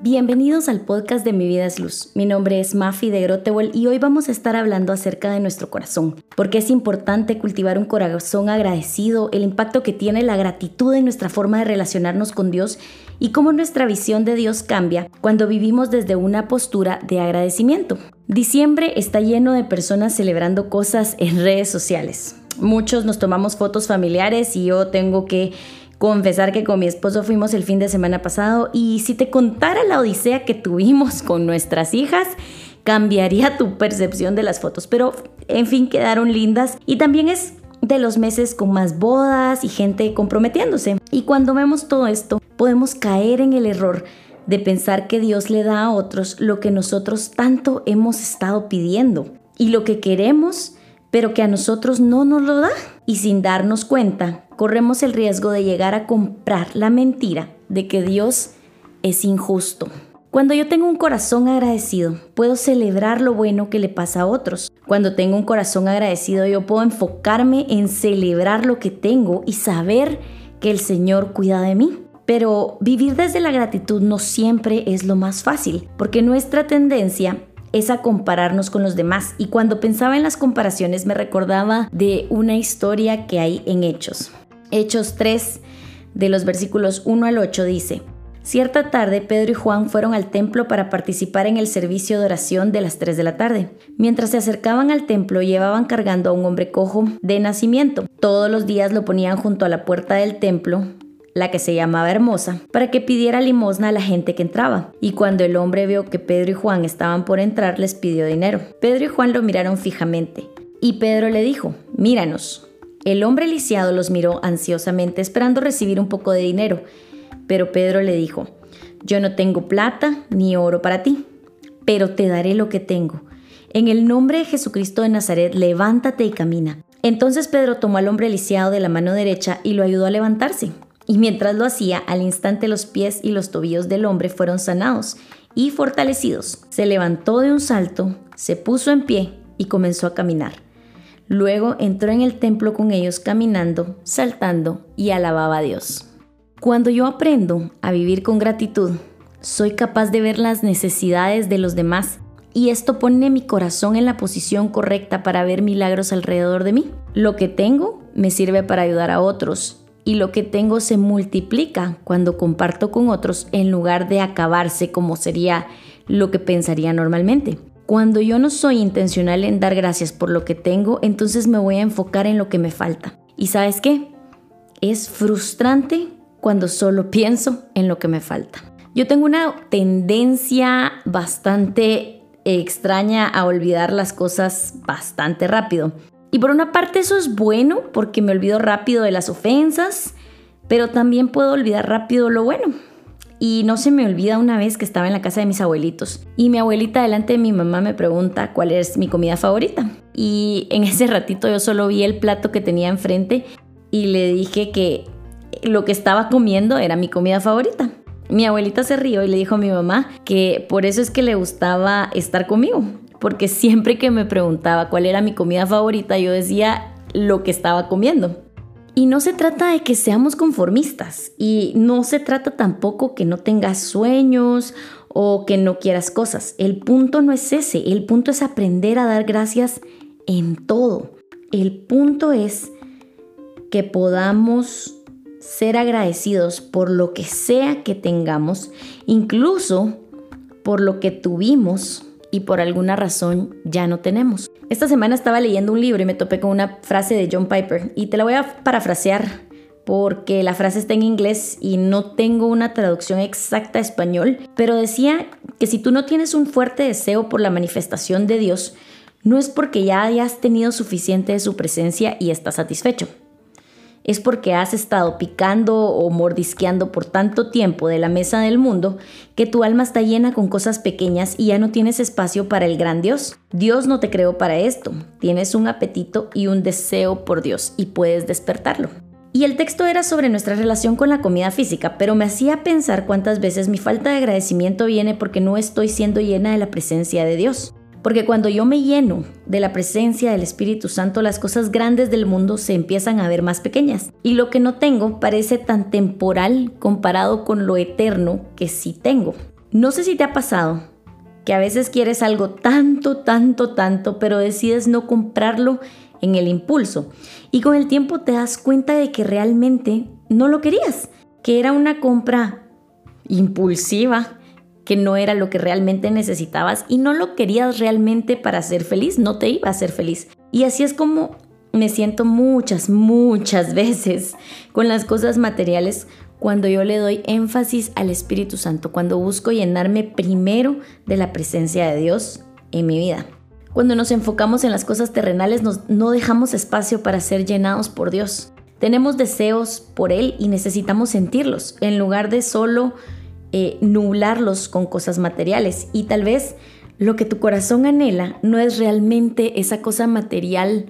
Bienvenidos al podcast de Mi Vida es Luz. Mi nombre es Mafi de Grotewell y hoy vamos a estar hablando acerca de nuestro corazón, porque es importante cultivar un corazón agradecido, el impacto que tiene la gratitud en nuestra forma de relacionarnos con Dios y cómo nuestra visión de Dios cambia cuando vivimos desde una postura de agradecimiento. Diciembre está lleno de personas celebrando cosas en redes sociales. Muchos nos tomamos fotos familiares y yo tengo que confesar que con mi esposo fuimos el fin de semana pasado y si te contara la odisea que tuvimos con nuestras hijas, cambiaría tu percepción de las fotos, pero en fin quedaron lindas y también es de los meses con más bodas y gente comprometiéndose. Y cuando vemos todo esto, podemos caer en el error de pensar que Dios le da a otros lo que nosotros tanto hemos estado pidiendo y lo que queremos, pero que a nosotros no nos lo da. Y sin darnos cuenta, corremos el riesgo de llegar a comprar la mentira de que Dios es injusto. Cuando yo tengo un corazón agradecido, puedo celebrar lo bueno que le pasa a otros. Cuando tengo un corazón agradecido, yo puedo enfocarme en celebrar lo que tengo y saber que el Señor cuida de mí. Pero vivir desde la gratitud no siempre es lo más fácil, porque nuestra tendencia es a compararnos con los demás. Y cuando pensaba en las comparaciones me recordaba de una historia que hay en Hechos. Hechos 3, de los versículos 1 al 8 dice, Cierta tarde Pedro y Juan fueron al templo para participar en el servicio de oración de las 3 de la tarde. Mientras se acercaban al templo llevaban cargando a un hombre cojo de nacimiento. Todos los días lo ponían junto a la puerta del templo, la que se llamaba Hermosa, para que pidiera limosna a la gente que entraba. Y cuando el hombre vio que Pedro y Juan estaban por entrar, les pidió dinero. Pedro y Juan lo miraron fijamente. Y Pedro le dijo, Míranos. El hombre lisiado los miró ansiosamente esperando recibir un poco de dinero, pero Pedro le dijo, yo no tengo plata ni oro para ti, pero te daré lo que tengo. En el nombre de Jesucristo de Nazaret, levántate y camina. Entonces Pedro tomó al hombre lisiado de la mano derecha y lo ayudó a levantarse. Y mientras lo hacía, al instante los pies y los tobillos del hombre fueron sanados y fortalecidos. Se levantó de un salto, se puso en pie y comenzó a caminar. Luego entró en el templo con ellos caminando, saltando y alababa a Dios. Cuando yo aprendo a vivir con gratitud, soy capaz de ver las necesidades de los demás y esto pone mi corazón en la posición correcta para ver milagros alrededor de mí. Lo que tengo me sirve para ayudar a otros y lo que tengo se multiplica cuando comparto con otros en lugar de acabarse como sería lo que pensaría normalmente. Cuando yo no soy intencional en dar gracias por lo que tengo, entonces me voy a enfocar en lo que me falta. ¿Y sabes qué? Es frustrante cuando solo pienso en lo que me falta. Yo tengo una tendencia bastante extraña a olvidar las cosas bastante rápido. Y por una parte eso es bueno porque me olvido rápido de las ofensas, pero también puedo olvidar rápido lo bueno. Y no se me olvida una vez que estaba en la casa de mis abuelitos y mi abuelita delante de mi mamá me pregunta cuál es mi comida favorita. Y en ese ratito yo solo vi el plato que tenía enfrente y le dije que lo que estaba comiendo era mi comida favorita. Mi abuelita se rió y le dijo a mi mamá que por eso es que le gustaba estar conmigo, porque siempre que me preguntaba cuál era mi comida favorita, yo decía lo que estaba comiendo. Y no se trata de que seamos conformistas y no se trata tampoco que no tengas sueños o que no quieras cosas. El punto no es ese, el punto es aprender a dar gracias en todo. El punto es que podamos ser agradecidos por lo que sea que tengamos, incluso por lo que tuvimos y por alguna razón ya no tenemos. Esta semana estaba leyendo un libro y me topé con una frase de John Piper y te la voy a parafrasear porque la frase está en inglés y no tengo una traducción exacta a español, pero decía que si tú no tienes un fuerte deseo por la manifestación de Dios, no es porque ya hayas tenido suficiente de su presencia y estás satisfecho es porque has estado picando o mordisqueando por tanto tiempo de la mesa del mundo que tu alma está llena con cosas pequeñas y ya no tienes espacio para el gran Dios. Dios no te creó para esto. Tienes un apetito y un deseo por Dios y puedes despertarlo. Y el texto era sobre nuestra relación con la comida física, pero me hacía pensar cuántas veces mi falta de agradecimiento viene porque no estoy siendo llena de la presencia de Dios. Porque cuando yo me lleno de la presencia del Espíritu Santo, las cosas grandes del mundo se empiezan a ver más pequeñas. Y lo que no tengo parece tan temporal comparado con lo eterno que sí tengo. No sé si te ha pasado que a veces quieres algo tanto, tanto, tanto, pero decides no comprarlo en el impulso. Y con el tiempo te das cuenta de que realmente no lo querías, que era una compra impulsiva, que no era lo que realmente necesitabas y no lo querías realmente para ser feliz, no te iba a hacer feliz. Y así es como me siento muchas, muchas veces con las cosas materiales cuando yo le doy énfasis al Espíritu Santo, cuando busco llenarme primero de la presencia de Dios en mi vida. Cuando nos enfocamos en las cosas terrenales, no dejamos espacio para ser llenados por Dios. Tenemos deseos por Él y necesitamos sentirlos, en lugar de solo eh, nublarlos con cosas materiales. Y tal vez lo que tu corazón anhela no es realmente esa cosa material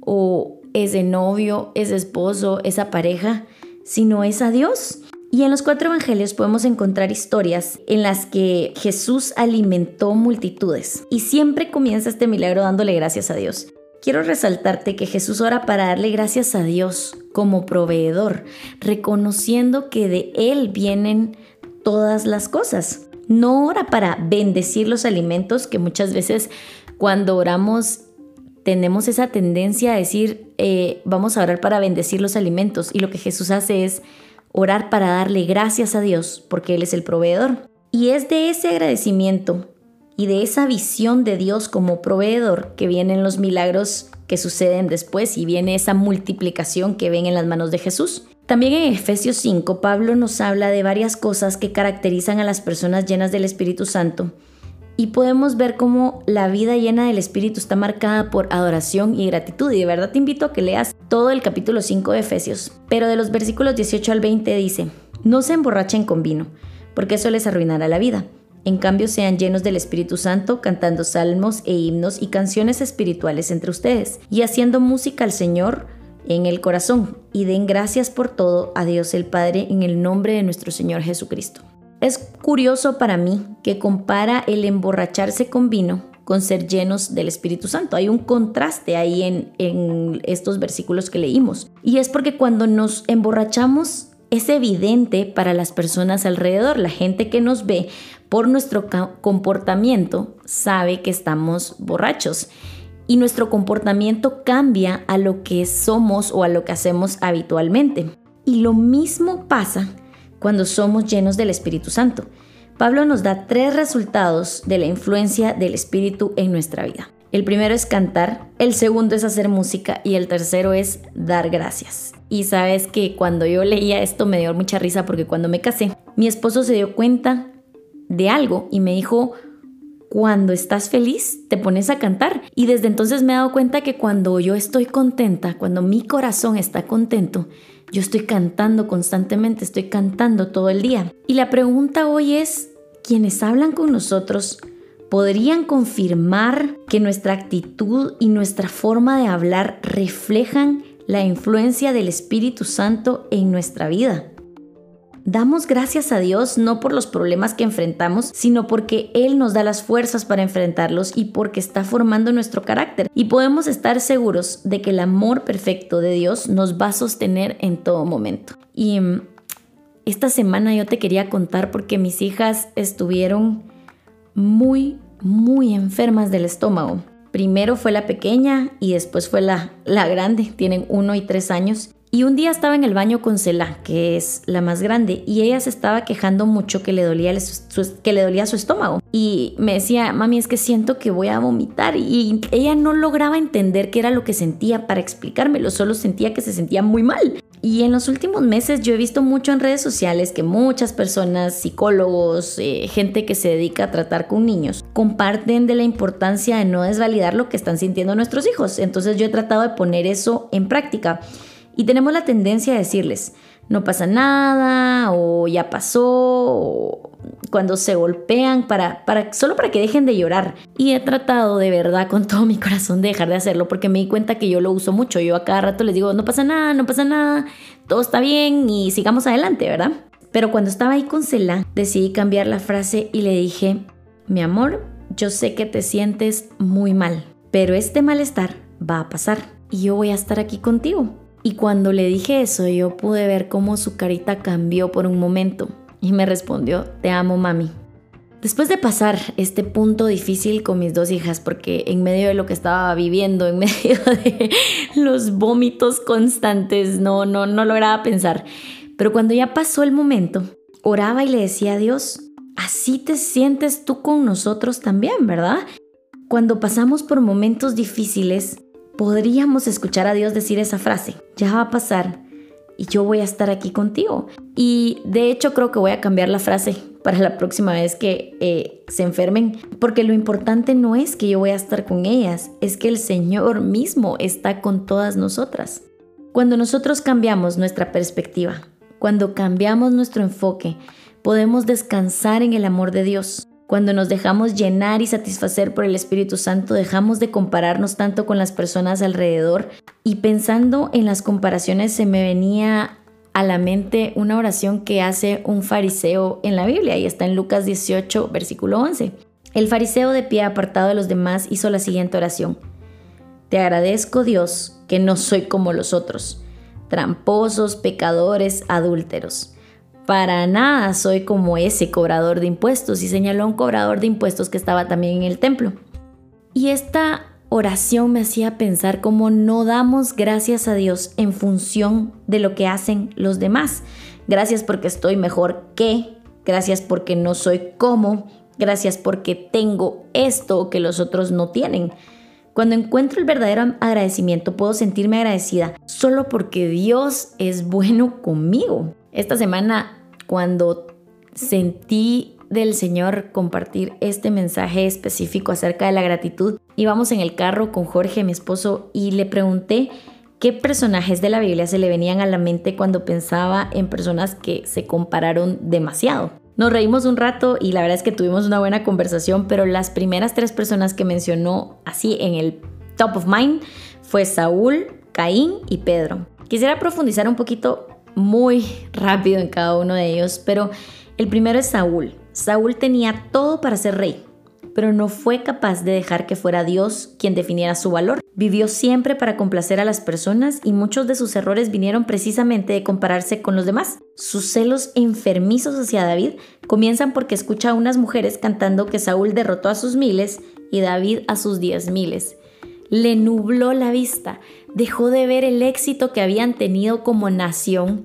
o ese novio, ese esposo, esa pareja, sino es a Dios. Y en los cuatro evangelios podemos encontrar historias en las que Jesús alimentó multitudes. Y siempre comienza este milagro dándole gracias a Dios. Quiero resaltarte que Jesús ora para darle gracias a Dios como proveedor, reconociendo que de Él vienen todas las cosas. No ora para bendecir los alimentos, que muchas veces cuando oramos tenemos esa tendencia a decir, eh, vamos a orar para bendecir los alimentos. Y lo que Jesús hace es orar para darle gracias a Dios, porque Él es el proveedor. Y es de ese agradecimiento y de esa visión de Dios como proveedor que vienen los milagros que suceden después y viene esa multiplicación que ven en las manos de Jesús. También en Efesios 5, Pablo nos habla de varias cosas que caracterizan a las personas llenas del Espíritu Santo y podemos ver cómo la vida llena del Espíritu está marcada por adoración y gratitud. Y de verdad te invito a que leas todo el capítulo 5 de Efesios. Pero de los versículos 18 al 20 dice, no se emborrachen con vino, porque eso les arruinará la vida. En cambio, sean llenos del Espíritu Santo, cantando salmos e himnos y canciones espirituales entre ustedes, y haciendo música al Señor en el corazón, y den gracias por todo a Dios el Padre en el nombre de nuestro Señor Jesucristo. Es curioso para mí que compara el emborracharse con vino con ser llenos del Espíritu Santo. Hay un contraste ahí en, en, estos versículos que leímos. Y es porque cuando nos emborrachamos es evidente para las personas alrededor. La gente que nos ve por nuestro comportamiento sabe que estamos borrachos. Y nuestro comportamiento cambia a lo que somos o a lo que hacemos habitualmente. Y lo mismo pasa cuando somos llenos del Espíritu Santo. Pablo nos da tres resultados de la influencia del Espíritu en nuestra vida. El primero es cantar, el segundo es hacer música y el tercero es dar gracias. Y sabes que cuando yo leía esto me dio mucha risa porque cuando me casé, mi esposo se dio cuenta de algo y me dijo, cuando estás feliz te pones a cantar. Y desde entonces me he dado cuenta que cuando yo estoy contenta, cuando mi corazón está contento, yo estoy cantando constantemente, estoy cantando todo el día. Y la pregunta hoy es, quienes hablan con nosotros podrían confirmar que nuestra actitud y nuestra forma de hablar reflejan la influencia del Espíritu Santo en nuestra vida. Damos gracias a Dios no por los problemas que enfrentamos, sino porque Él nos da las fuerzas para enfrentarlos y porque está formando nuestro carácter. Y podemos estar seguros de que el amor perfecto de Dios nos va a sostener en todo momento. Y mm, esta semana yo te quería contar porque mis hijas estuvieron muy, muy enfermas del estómago. Primero fue la pequeña y después fue la, la grande, tienen uno y tres años. Y un día estaba en el baño con Cela, que es la más grande, y ella se estaba quejando mucho que le dolía, su, que le dolía su estómago. Y me decía, mami, es que siento que voy a vomitar. Y ella no lograba entender qué era lo que sentía para explicármelo, solo sentía que se sentía muy mal. Y en los últimos meses yo he visto mucho en redes sociales que muchas personas, psicólogos, eh, gente que se dedica a tratar con niños, comparten de la importancia de no desvalidar lo que están sintiendo nuestros hijos. Entonces yo he tratado de poner eso en práctica. Y tenemos la tendencia a decirles, no pasa nada, o ya pasó, o cuando se golpean, para, solo para que dejen de llorar. Y he tratado de verdad con todo mi corazón de dejar de hacerlo porque me di cuenta que yo lo uso mucho. Yo a cada rato les digo, no pasa nada, no pasa nada, todo está bien y sigamos adelante, ¿verdad? Pero cuando estaba ahí con Cela, decidí cambiar la frase y le dije, mi amor, yo sé que te sientes muy mal, pero este malestar va a pasar y yo voy a estar aquí contigo. Y cuando le dije eso, yo pude ver cómo su carita cambió por un momento y me respondió, te amo mami. Después de pasar este punto difícil con mis dos hijas, porque en medio de lo que estaba viviendo, en medio de los vómitos constantes, no, no, no lograba pensar. Pero cuando ya pasó el momento, oraba y le decía a Dios, así te sientes tú con nosotros también, ¿verdad? Cuando pasamos por momentos difíciles, podríamos escuchar a Dios decir esa frase, ya va a pasar y yo voy a estar aquí contigo. Y de hecho creo que voy a cambiar la frase para la próxima vez que eh, se enfermen, porque lo importante no es que yo voy a estar con ellas, es que el Señor mismo está con todas nosotras. Cuando nosotros cambiamos nuestra perspectiva, cuando cambiamos nuestro enfoque, podemos descansar en el amor de Dios. Cuando nos dejamos llenar y satisfacer por el Espíritu Santo, dejamos de compararnos tanto con las personas alrededor. Y pensando en las comparaciones se me venía a la mente una oración que hace un fariseo en la Biblia y está en Lucas 18, versículo 11. El fariseo de pie apartado de los demás hizo la siguiente oración. Te agradezco Dios que no soy como los otros, tramposos, pecadores, adúlteros. Para nada soy como ese cobrador de impuestos y señaló a un cobrador de impuestos que estaba también en el templo. Y esta oración me hacía pensar cómo no damos gracias a Dios en función de lo que hacen los demás. Gracias porque estoy mejor que, gracias porque no soy como, gracias porque tengo esto que los otros no tienen. Cuando encuentro el verdadero agradecimiento puedo sentirme agradecida solo porque Dios es bueno conmigo. Esta semana cuando sentí del Señor compartir este mensaje específico acerca de la gratitud. Íbamos en el carro con Jorge, mi esposo, y le pregunté qué personajes de la Biblia se le venían a la mente cuando pensaba en personas que se compararon demasiado. Nos reímos un rato y la verdad es que tuvimos una buena conversación, pero las primeras tres personas que mencionó así en el top of mind fue Saúl, Caín y Pedro. Quisiera profundizar un poquito muy rápido en cada uno de ellos, pero el primero es Saúl. Saúl tenía todo para ser rey, pero no fue capaz de dejar que fuera Dios quien definiera su valor. Vivió siempre para complacer a las personas y muchos de sus errores vinieron precisamente de compararse con los demás. Sus celos enfermizos hacia David comienzan porque escucha a unas mujeres cantando que Saúl derrotó a sus miles y David a sus diez miles. Le nubló la vista, dejó de ver el éxito que habían tenido como nación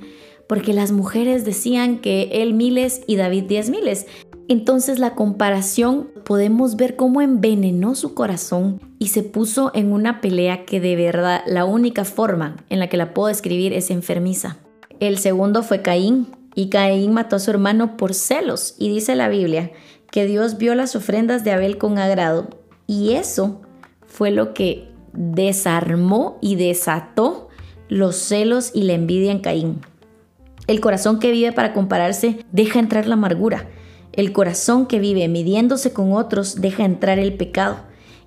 porque las mujeres decían que él miles y David diez miles. Entonces la comparación podemos ver cómo envenenó su corazón y se puso en una pelea que de verdad la única forma en la que la puedo describir es enfermiza. El segundo fue Caín y Caín mató a su hermano por celos y dice la Biblia que Dios vio las ofrendas de Abel con agrado y eso fue lo que desarmó y desató los celos y la envidia en Caín. El corazón que vive para compararse deja entrar la amargura. El corazón que vive midiéndose con otros deja entrar el pecado.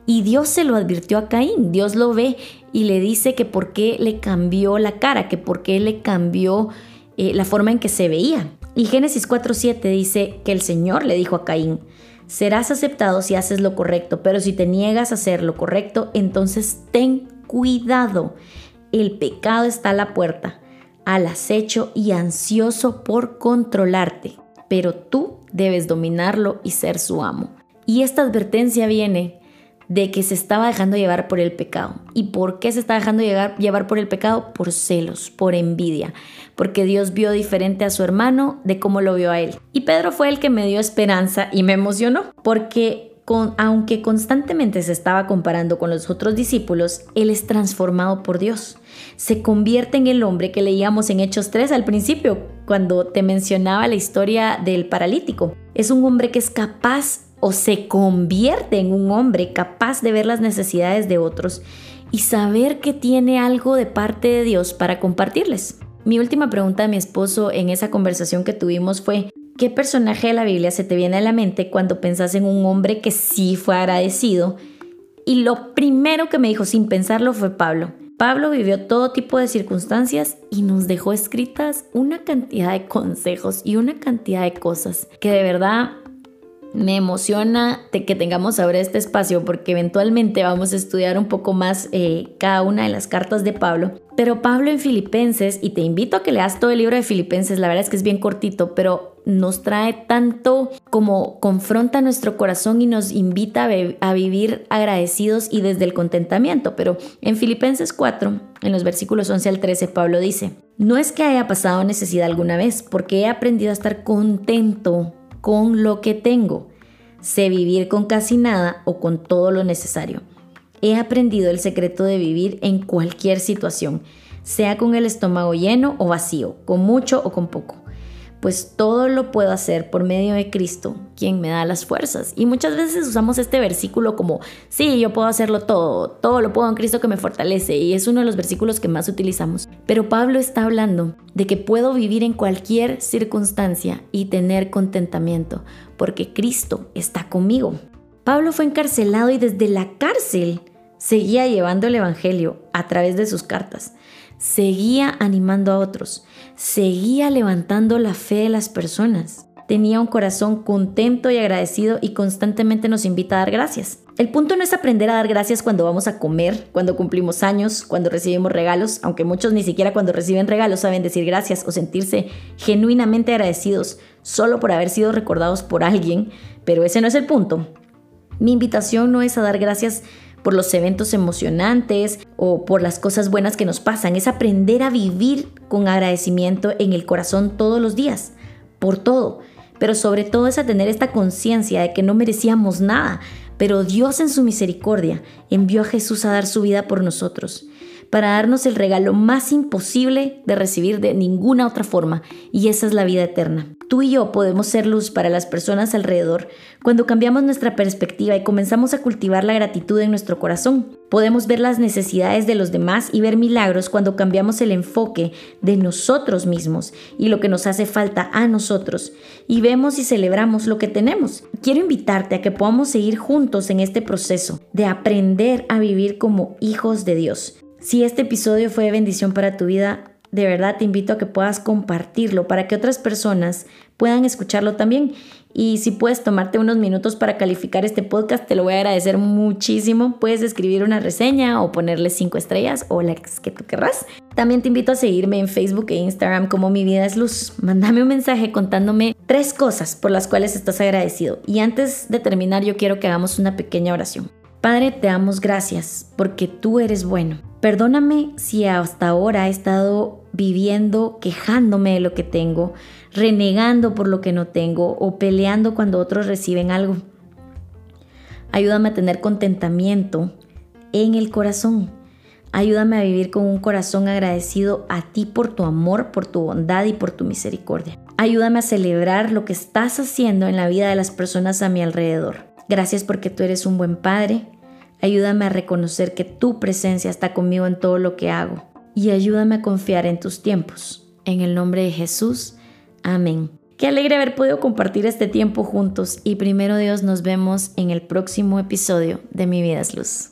Y Dios se lo advirtió a Caín. Dios lo ve y le dice que por qué le cambió la cara, que por qué le cambió eh, la forma en que se veía. Y Génesis 4.7 dice que el Señor le dijo a Caín, serás aceptado si haces lo correcto, pero si te niegas a hacer lo correcto, entonces ten cuidado. El pecado está a la puerta al acecho y ansioso por controlarte, pero tú debes dominarlo y ser su amo. Y esta advertencia viene de que se estaba dejando llevar por el pecado. ¿Y por qué se está dejando llevar, por el pecado? Por celos, por envidia, porque Dios vio diferente a su hermano de cómo lo vio a él. Y Pedro fue el que me dio esperanza y me emocionó, porque aunque constantemente se estaba comparando con los otros discípulos, él es transformado por Dios. Se convierte en el hombre que leíamos en Hechos 3 al principio, cuando te mencionaba la historia del paralítico. Es un hombre que es capaz o se convierte en un hombre capaz de ver las necesidades de otros y saber que tiene algo de parte de Dios para compartirles. Mi última pregunta a mi esposo en esa conversación que tuvimos fue, ¿Qué personaje de la Biblia se te viene a la mente cuando pensás en un hombre que sí fue agradecido? Y lo primero que me dijo sin pensarlo fue Pablo. Pablo vivió todo tipo de circunstancias y nos dejó escritas una cantidad de consejos y una cantidad de cosas que de verdad me emociona que tengamos ahora este espacio porque eventualmente vamos a estudiar un poco más eh, cada una de las cartas de Pablo. Pero Pablo en Filipenses, y te invito a que leas todo el libro de Filipenses, la verdad es que es bien cortito, pero nos trae tanto como confronta nuestro corazón y nos invita a, vivir agradecidos y desde el contentamiento. Pero en Filipenses 4, en los versículos 11 al 13, Pablo dice, no es que haya pasado necesidad alguna vez, porque he aprendido a estar contento con lo que tengo. Sé vivir con casi nada o con todo lo necesario. He aprendido el secreto de vivir en cualquier situación, sea con el estómago lleno o vacío, con mucho o con poco pues todo lo puedo hacer por medio de Cristo, quien me da las fuerzas. Y muchas veces usamos este versículo como, sí, yo puedo hacerlo todo, todo lo puedo en Cristo que me fortalece, y es uno de los versículos que más utilizamos. Pero Pablo está hablando de que puedo vivir en cualquier circunstancia y tener contentamiento, porque Cristo está conmigo. Pablo fue encarcelado y desde la cárcel seguía llevando el Evangelio a través de sus cartas seguía animando a otros, seguía levantando la fe de las personas. Tenía un corazón contento y agradecido y constantemente nos invita a dar gracias. El punto no es aprender a dar gracias cuando vamos a comer, cuando cumplimos años, cuando recibimos regalos, aunque muchos ni siquiera cuando reciben regalos saben decir gracias o sentirse genuinamente agradecidos solo por haber sido recordados por alguien, pero ese no es el punto. Mi invitación no es a dar gracias por los eventos emocionantes o por las cosas buenas que nos pasan. Es aprender a vivir con agradecimiento en el corazón todos los días, por todo. Pero sobre todo es a tener esta conciencia de que no merecíamos nada, pero Dios en su misericordia envió a Jesús a dar su vida por nosotros para darnos el regalo más imposible de recibir de ninguna otra forma, y esa es la vida eterna. Tú y yo podemos ser luz para las personas alrededor cuando cambiamos nuestra perspectiva y comenzamos a cultivar la gratitud en nuestro corazón. Podemos ver las necesidades de los demás y ver milagros cuando cambiamos el enfoque de nosotros mismos y lo que nos hace falta a nosotros y vemos y celebramos lo que tenemos. Quiero invitarte a que podamos seguir juntos en este proceso de aprender a vivir como hijos de Dios. Si este episodio fue de bendición para tu vida, de verdad te invito a que puedas compartirlo para que otras personas puedan escucharlo también. Y si puedes tomarte unos minutos para calificar este podcast, te lo voy a agradecer muchísimo. Puedes escribir una reseña o ponerle cinco estrellas o las que tú querrás. También te invito a seguirme en Facebook e Instagram como Mi Vida es Luz. Mándame un mensaje contándome tres cosas por las cuales estás agradecido. Y antes de terminar, yo quiero que hagamos una pequeña oración. Padre, te damos gracias porque tú eres bueno. Perdóname si hasta ahora he estado viviendo quejándome de lo que tengo, renegando por lo que no tengo o peleando cuando otros reciben algo. Ayúdame a tener contentamiento en el corazón. Ayúdame a vivir con un corazón agradecido a ti por tu amor, por tu bondad y por tu misericordia. Ayúdame a celebrar lo que estás haciendo en la vida de las personas a mi alrededor. Gracias porque tú eres un buen padre. Ayúdame a reconocer que tu presencia está conmigo en todo lo que hago. Y ayúdame a confiar en tus tiempos. En el nombre de Jesús. Amén. Qué alegre haber podido compartir este tiempo juntos y primero Dios nos vemos en el próximo episodio de Mi vida es luz.